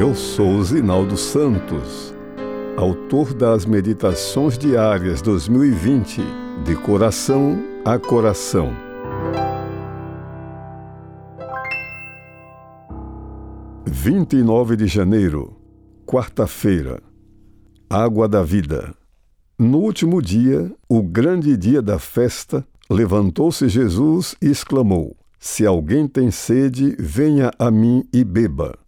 Eu sou Zinaldo Santos, autor das Meditações Diárias 2020, de coração a coração. Vinte e nove de janeiro, quarta-feira. Água da vida. No último dia, o grande dia da festa, levantou-se Jesus e exclamou: Se alguém tem sede, venha a mim e beba.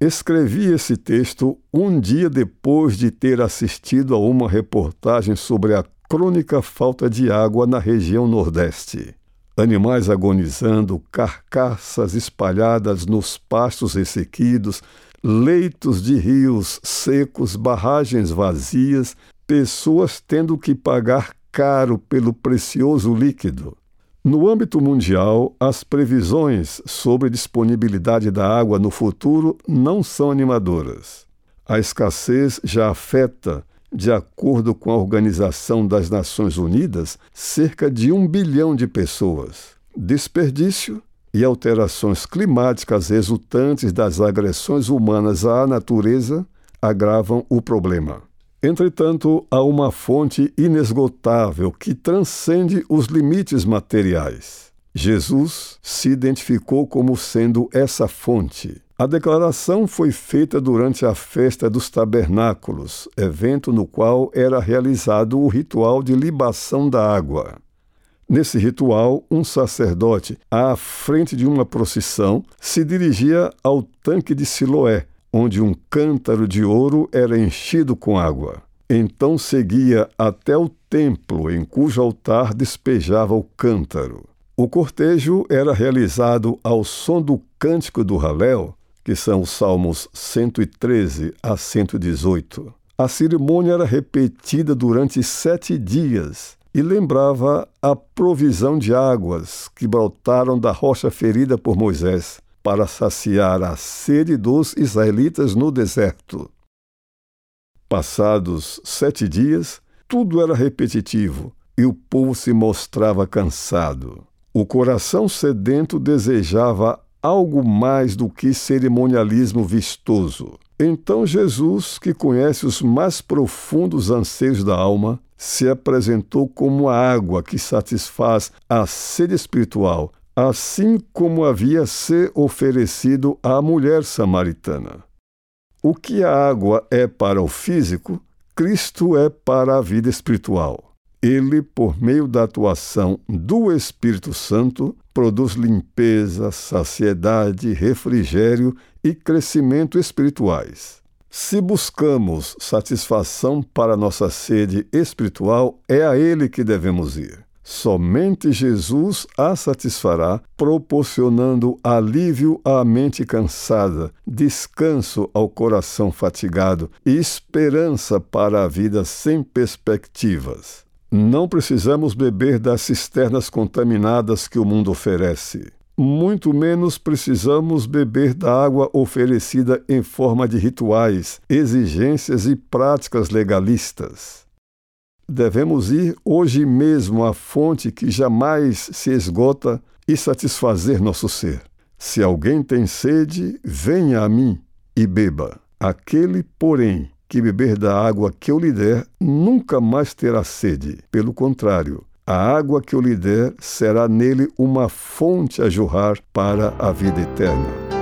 Escrevi esse texto um dia depois de ter assistido a uma reportagem sobre a crônica falta de água na região Nordeste. Animais agonizando, carcaças espalhadas nos pastos ressequidos, leitos de rios secos, barragens vazias, pessoas tendo que pagar caro pelo precioso líquido. No âmbito mundial, as previsões sobre disponibilidade da água no futuro não são animadoras. A escassez já afeta, de acordo com a Organização das Nações Unidas, cerca de um bilhão de pessoas. Desperdício e alterações climáticas resultantes das agressões humanas à natureza agravam o problema. Entretanto, há uma fonte inesgotável que transcende os limites materiais. Jesus se identificou como sendo essa fonte. A declaração foi feita durante a festa dos tabernáculos, evento no qual era realizado o ritual de libação da água. Nesse ritual, um sacerdote, à frente de uma procissão, se dirigia ao tanque de Siloé, onde um cântaro de ouro era enchido com água. Então seguia até o templo em cujo altar despejava o cântaro. O cortejo era realizado ao som do cântico do Halel, que são os salmos 113 a 118. A cerimônia era repetida durante sete dias e lembrava a provisão de águas que brotaram da rocha ferida por Moisés para saciar a sede dos israelitas no deserto. Passados sete dias, tudo era repetitivo e o povo se mostrava cansado. O coração sedento desejava algo mais do que cerimonialismo vistoso. Então Jesus, que conhece os mais profundos anseios da alma, se apresentou como a água que satisfaz a sede espiritual assim como havia se oferecido à mulher samaritana. O que a água é para o físico, Cristo é para a vida espiritual. Ele, por meio da atuação do Espírito Santo, produz limpeza, saciedade, refrigério e crescimento espirituais. Se buscamos satisfação para nossa sede espiritual, é a Ele que devemos ir. Somente Jesus a satisfará, proporcionando alívio à mente cansada, descanso ao coração fatigado e esperança para a vida sem perspectivas. Não precisamos beber das cisternas contaminadas que o mundo oferece. Muito menos precisamos beber da água oferecida em forma de rituais, exigências e práticas legalistas. Devemos ir hoje mesmo à fonte que jamais se esgota e satisfazer nosso ser. Se alguém tem sede, venha a mim e beba. Aquele, porém, que beber da água que eu lhe der, nunca mais terá sede. Pelo contrário, a água que eu lhe der será nele uma fonte a jorrar para a vida eterna.